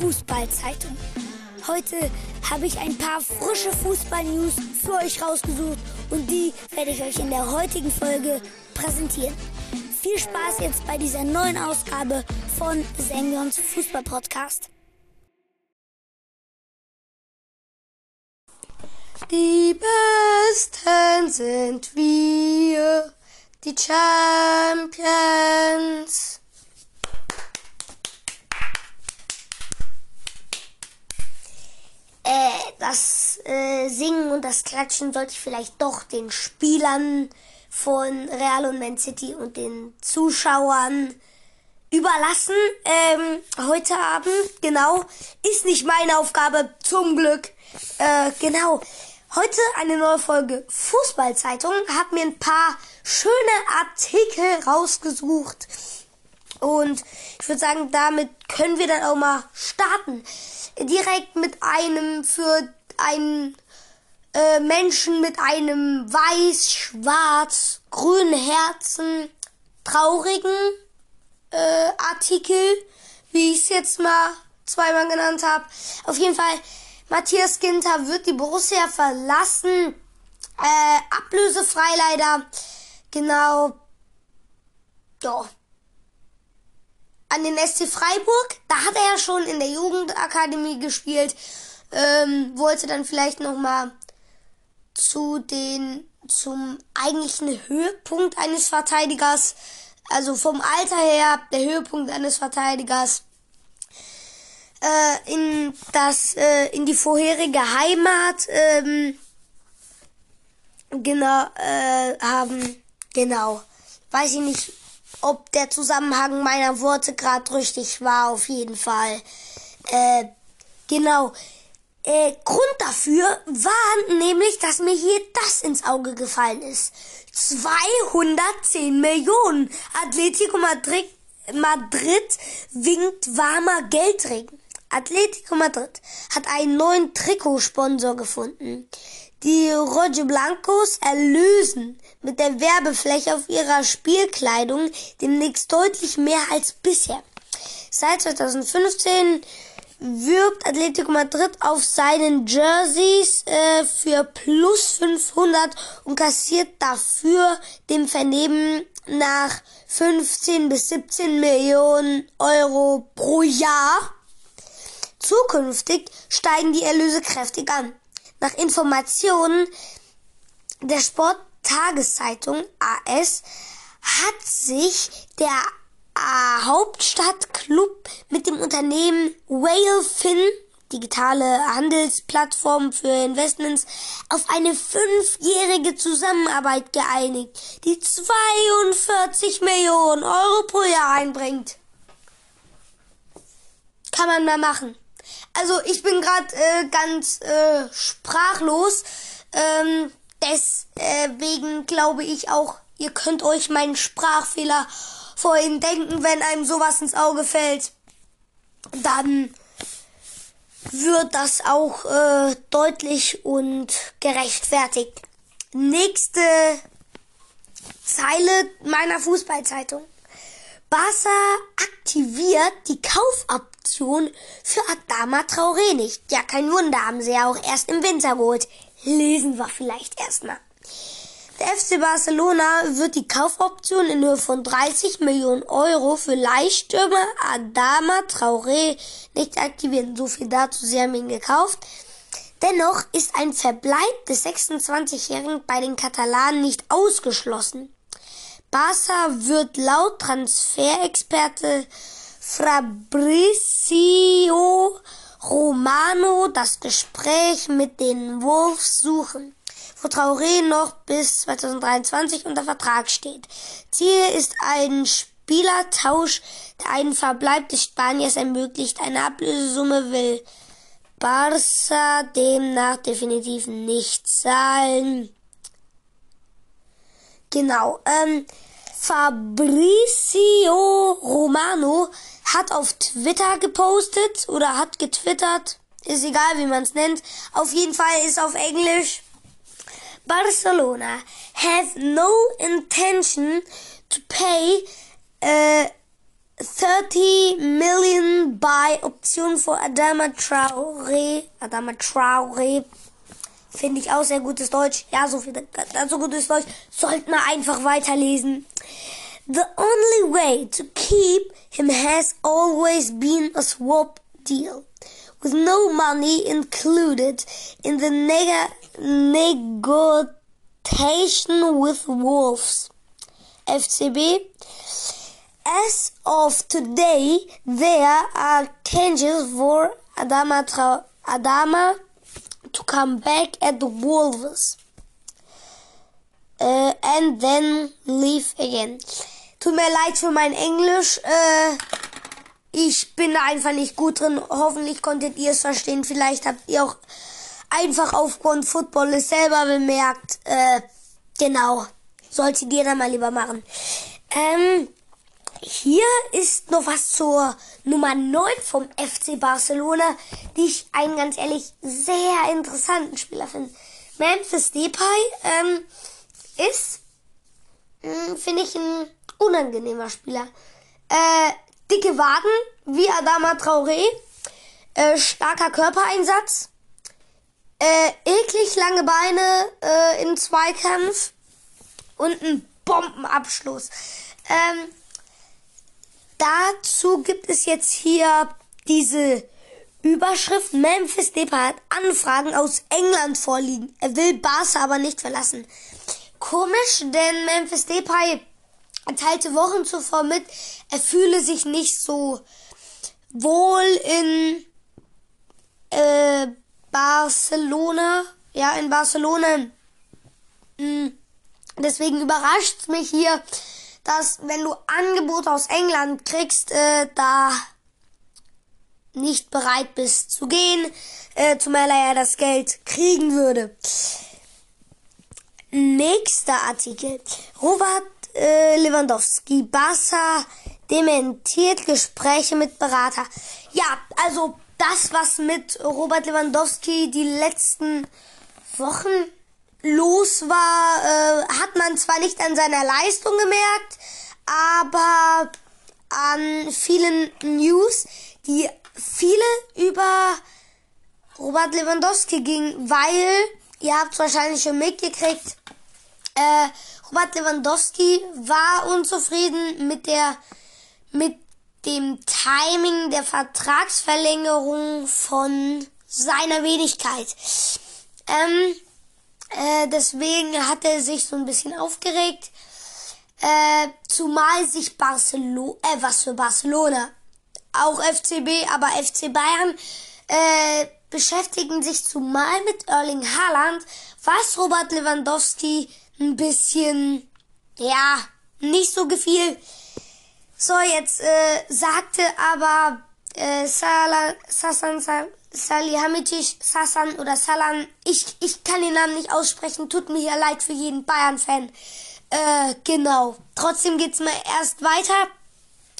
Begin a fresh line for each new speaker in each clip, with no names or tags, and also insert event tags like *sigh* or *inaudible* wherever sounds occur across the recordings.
Fußballzeitung. Heute habe ich ein paar frische Fußball-News für euch rausgesucht und die werde ich euch in der heutigen Folge präsentieren. Viel Spaß jetzt bei dieser neuen Ausgabe von Sengions Fußball-Podcast.
Die Besten sind wir, die Champions.
Äh, das äh, Singen und das Klatschen sollte ich vielleicht doch den Spielern von Real und Man City und den Zuschauern überlassen. Ähm, heute Abend, genau, ist nicht meine Aufgabe, zum Glück. Äh, genau. Heute eine neue Folge Fußballzeitung. Hab mir ein paar schöne Artikel rausgesucht. Und ich würde sagen, damit können wir dann auch mal starten direkt mit einem für einen äh, Menschen mit einem weiß, schwarz, grünen Herzen traurigen äh, Artikel, wie ich es jetzt mal zweimal genannt habe. Auf jeden Fall, Matthias Ginter wird die Borussia verlassen. Äh, ablösefrei leider. Genau. Ja an den SC Freiburg. Da hat er ja schon in der Jugendakademie gespielt. Ähm, wollte dann vielleicht noch mal zu den zum eigentlichen Höhepunkt eines Verteidigers, also vom Alter her der Höhepunkt eines Verteidigers äh, in das äh, in die vorherige Heimat ähm, genau äh, haben genau weiß ich nicht ob der Zusammenhang meiner Worte gerade richtig war, auf jeden Fall. Äh, genau. Äh, Grund dafür war nämlich, dass mir hier das ins Auge gefallen ist. 210 Millionen. Atletico Madrid, Madrid winkt warmer Geldregen. Atletico Madrid hat einen neuen Trikotsponsor gefunden. Die Roger Blancos erlösen mit der Werbefläche auf ihrer Spielkleidung demnächst deutlich mehr als bisher. Seit 2015 wirbt Atletico Madrid auf seinen Jerseys äh, für plus 500 und kassiert dafür dem Vernehmen nach 15 bis 17 Millionen Euro pro Jahr. Zukünftig steigen die Erlöse kräftig an. Nach Informationen der Sporttageszeitung AS hat sich der äh, Hauptstadtclub mit dem Unternehmen Whalefin, digitale Handelsplattform für Investments, auf eine fünfjährige Zusammenarbeit geeinigt, die 42 Millionen Euro pro Jahr einbringt. Kann man mal machen. Also ich bin gerade äh, ganz äh, sprachlos. Ähm, deswegen glaube ich auch, ihr könnt euch meinen Sprachfehler vorhin denken, wenn einem sowas ins Auge fällt. Dann wird das auch äh, deutlich und gerechtfertigt. Nächste Zeile meiner Fußballzeitung. Barca aktiviert die Kaufoption für Adama Traoré nicht. Ja, kein Wunder, haben sie ja auch erst im Winter geholt. Lesen wir vielleicht erstmal. Der FC Barcelona wird die Kaufoption in Höhe von 30 Millionen Euro für Leihstürmer Adama Traoré nicht aktivieren. So viel dazu, sie haben ihn gekauft. Dennoch ist ein Verbleib des 26-Jährigen bei den Katalanen nicht ausgeschlossen. Barca wird laut Transferexperte Fabrizio Romano das Gespräch mit den Wolves suchen, wo Traoré noch bis 2023 unter Vertrag steht. Ziel ist ein Spielertausch, der einen Verbleib des Spaniers ermöglicht. Eine Ablösesumme will Barca demnach definitiv nicht zahlen. Genau. Ähm, Fabrizio Romano hat auf Twitter gepostet oder hat getwittert. Ist egal, wie man es nennt. Auf jeden Fall ist auf Englisch. Barcelona have no intention to pay uh, 30 Million bei Option für Adama Traore. Adama Traore. Finde ich auch sehr gutes Deutsch. Ja, so viel so gutes Deutsch. Sollten wir einfach weiterlesen. The only way to keep him has always been a swap deal, with no money included in the neg negotiation with Wolves. FCB. As of today, there are changes for Adama, Tra Adama to come back at the Wolves. Uh, and then leave again. Tut mir leid für mein Englisch. Äh, ich bin da einfach nicht gut drin. Hoffentlich konntet ihr es verstehen. Vielleicht habt ihr auch einfach aufgrund Football es selber bemerkt. Äh, genau. Solltet ihr dann mal lieber machen. Ähm, hier ist noch was zur Nummer 9 vom FC Barcelona, die ich einen ganz ehrlich sehr interessanten Spieler finde. Memphis Depay ähm, ist, hm, finde ich, ein unangenehmer Spieler. Äh, dicke Waden, wie Adama Traoré, äh, starker Körpereinsatz, äh, eklig lange Beine äh, im Zweikampf und ein Bombenabschluss. Ähm, Dazu gibt es jetzt hier diese Überschrift. Memphis Depay hat Anfragen aus England vorliegen. Er will Barca aber nicht verlassen. Komisch, denn Memphis Depay teilte Wochen zuvor mit, er fühle sich nicht so wohl in äh, Barcelona. Ja, in Barcelona. Hm. Deswegen überrascht mich hier, dass wenn du Angebote aus England kriegst, äh, da nicht bereit bist zu gehen, äh, zumal er ja das Geld kriegen würde. Nächster Artikel. Robert äh, Lewandowski, Barca dementiert Gespräche mit Berater. Ja, also das, was mit Robert Lewandowski die letzten Wochen los war, äh, hat man zwar nicht an seiner Leistung gemerkt, aber an vielen News, die viele über Robert Lewandowski gingen, weil, ihr habt wahrscheinlich schon mitgekriegt, äh, Robert Lewandowski war unzufrieden mit der, mit dem Timing der Vertragsverlängerung von seiner Wenigkeit. Ähm, äh, deswegen hat er sich so ein bisschen aufgeregt. Äh, zumal sich Barcelona, äh, was für Barcelona, auch FCB, aber FC Bayern, äh, beschäftigen sich zumal mit Erling Haaland, was Robert Lewandowski ein bisschen, ja, nicht so gefiel. So, jetzt äh, sagte aber äh, Salah, Sasan, Salihamidzic, Sasan oder Salan, ich, ich kann den Namen nicht aussprechen, tut mir hier leid für jeden Bayern-Fan. Äh, genau. Trotzdem geht's mal erst weiter.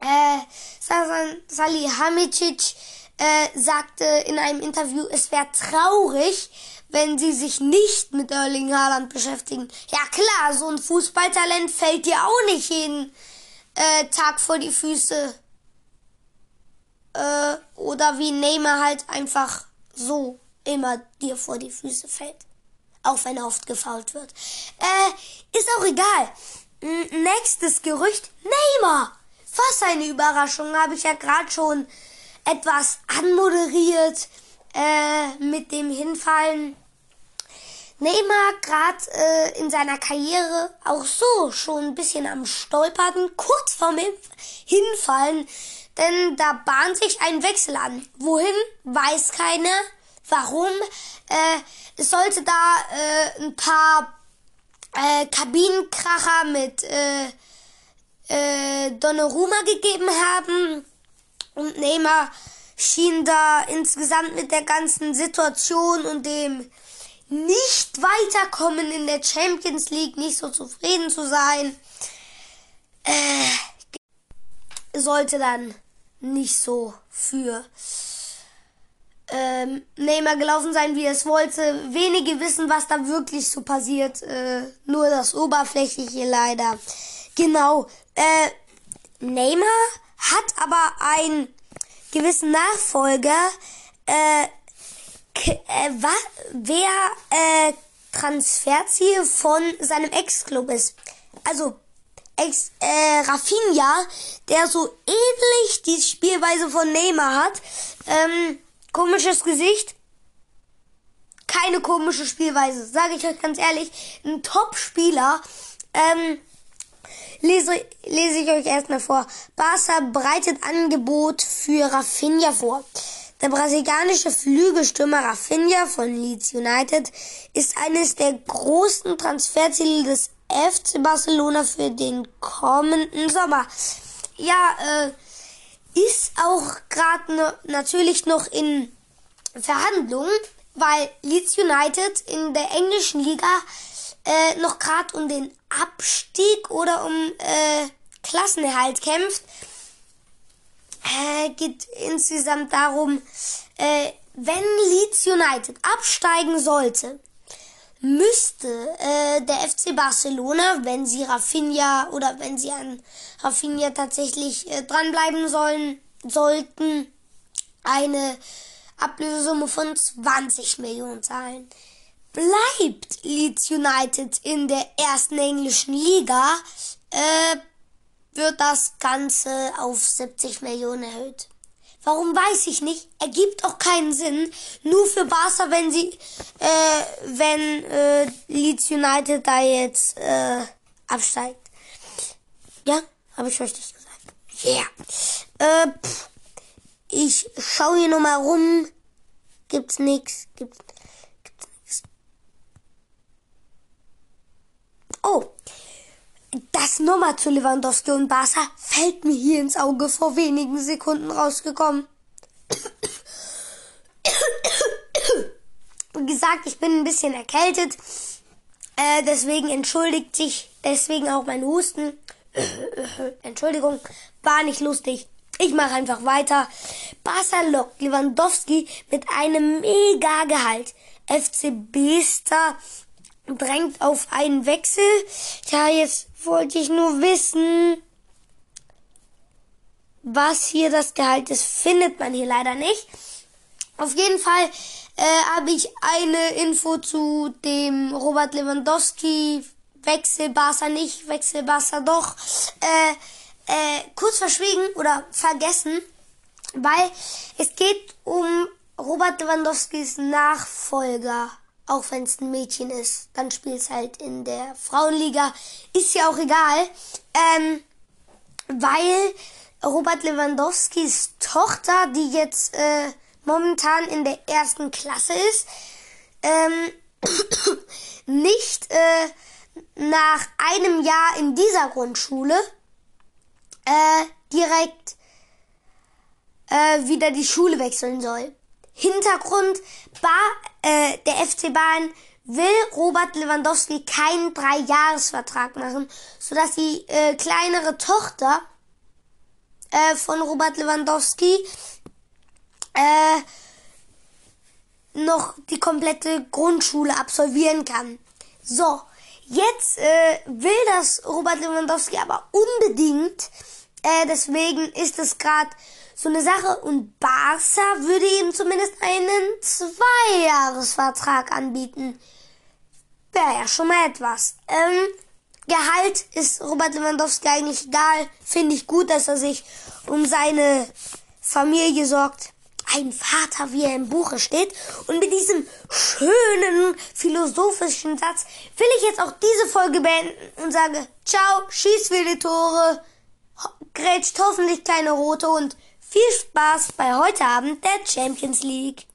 Äh, Sasan Salihamidzic äh, sagte in einem Interview, es wäre traurig, wenn sie sich nicht mit Erling Haaland beschäftigen. Ja klar, so ein Fußballtalent fällt dir auch nicht jeden äh, Tag vor die Füße äh, oder wie Neymar halt einfach so immer dir vor die Füße fällt. Auch wenn er oft gefault wird. Äh, ist auch egal. Nächstes Gerücht, Neymar. Was eine Überraschung, habe ich ja gerade schon etwas anmoderiert äh, mit dem Hinfallen. Neymar gerade äh, in seiner Karriere auch so schon ein bisschen am Stolpern, kurz vorm Hinfallen denn da bahnt sich ein Wechsel an. Wohin, weiß keiner. Warum? Äh, es sollte da äh, ein paar äh, Kabinenkracher mit äh, äh, Donnarumma gegeben haben. Und Neymar schien da insgesamt mit der ganzen Situation und dem nicht weiterkommen in der Champions League nicht so zufrieden zu sein. Äh, sollte dann nicht so für ähm, Neymar gelaufen sein, wie es wollte. Wenige wissen, was da wirklich so passiert. Äh, nur das Oberflächliche leider. Genau. Äh, Neymar hat aber einen gewissen Nachfolger, äh, äh, wer äh, Transferziel von seinem Ex-Club ist. Also Ex, äh, Rafinha, der so ähnlich die Spielweise von Neymar hat. Ähm, komisches Gesicht. Keine komische Spielweise, sage ich euch ganz ehrlich. Ein Top-Spieler. Ähm, lese, lese ich euch erstmal vor. Barca breitet Angebot für Rafinha vor. Der brasilianische Flügelstürmer Rafinha von Leeds United ist eines der großen Transferziele des FC Barcelona für den kommenden Sommer. Ja, äh, ist auch gerade ne, natürlich noch in Verhandlungen, weil Leeds United in der englischen Liga äh, noch gerade um den Abstieg oder um äh, Klassenerhalt kämpft. Äh, geht insgesamt darum, äh, wenn Leeds United absteigen sollte, müsste äh, der FC Barcelona, wenn sie Rafinha oder wenn sie an Rafinha tatsächlich äh, dranbleiben sollen, sollten, eine Ablösesumme von 20 Millionen zahlen. Bleibt Leeds United in der ersten englischen Liga, äh, wird das Ganze auf 70 Millionen erhöht. Warum weiß ich nicht. Ergibt auch keinen Sinn. Nur für Barca, wenn sie, äh, wenn äh, Leeds United da jetzt äh, absteigt. Ja, habe ich richtig gesagt. Ja. Yeah. Äh, pff. ich schaue hier nochmal rum. Gibt's nix. Gibt's, gibt's nix. Oh, das nochmal zu Lewandowski und Barca fällt mir hier ins Auge vor wenigen Sekunden rausgekommen. Wie gesagt, ich bin ein bisschen erkältet. Äh, deswegen entschuldigt sich deswegen auch mein Husten. *coughs* Entschuldigung, war nicht lustig. Ich mache einfach weiter. Barca lockt Lewandowski mit einem mega Gehalt. FC Bester drängt auf einen Wechsel. Ja, jetzt wollte ich nur wissen, was hier das Gehalt ist. Findet man hier leider nicht. Auf jeden Fall äh, habe ich eine Info zu dem Robert Lewandowski. Wechsel nicht, Wechsel doch. Äh, äh, kurz verschwiegen oder vergessen, weil es geht um Robert Lewandowskis Nachfolger auch wenn es ein Mädchen ist, dann spielt es halt in der Frauenliga. Ist ja auch egal, ähm, weil Robert Lewandowskis Tochter, die jetzt äh, momentan in der ersten Klasse ist, ähm, *coughs* nicht äh, nach einem Jahr in dieser Grundschule äh, direkt äh, wieder die Schule wechseln soll. Hintergrund, Bar, äh, der FC Bayern will Robert Lewandowski keinen Dreijahresvertrag machen, sodass die äh, kleinere Tochter äh, von Robert Lewandowski äh, noch die komplette Grundschule absolvieren kann. So, jetzt äh, will das Robert Lewandowski aber unbedingt, äh, deswegen ist es gerade so eine Sache. Und Barca würde ihm zumindest einen Zweijahresvertrag anbieten. Wäre ja schon mal etwas. Ähm, Gehalt ist Robert Lewandowski eigentlich egal. Finde ich gut, dass er sich um seine Familie sorgt. Ein Vater, wie er im Buche steht. Und mit diesem schönen philosophischen Satz will ich jetzt auch diese Folge beenden und sage, ciao, schieß viele Tore, grätscht hoffentlich keine Rote und viel Spaß bei heute Abend der Champions League.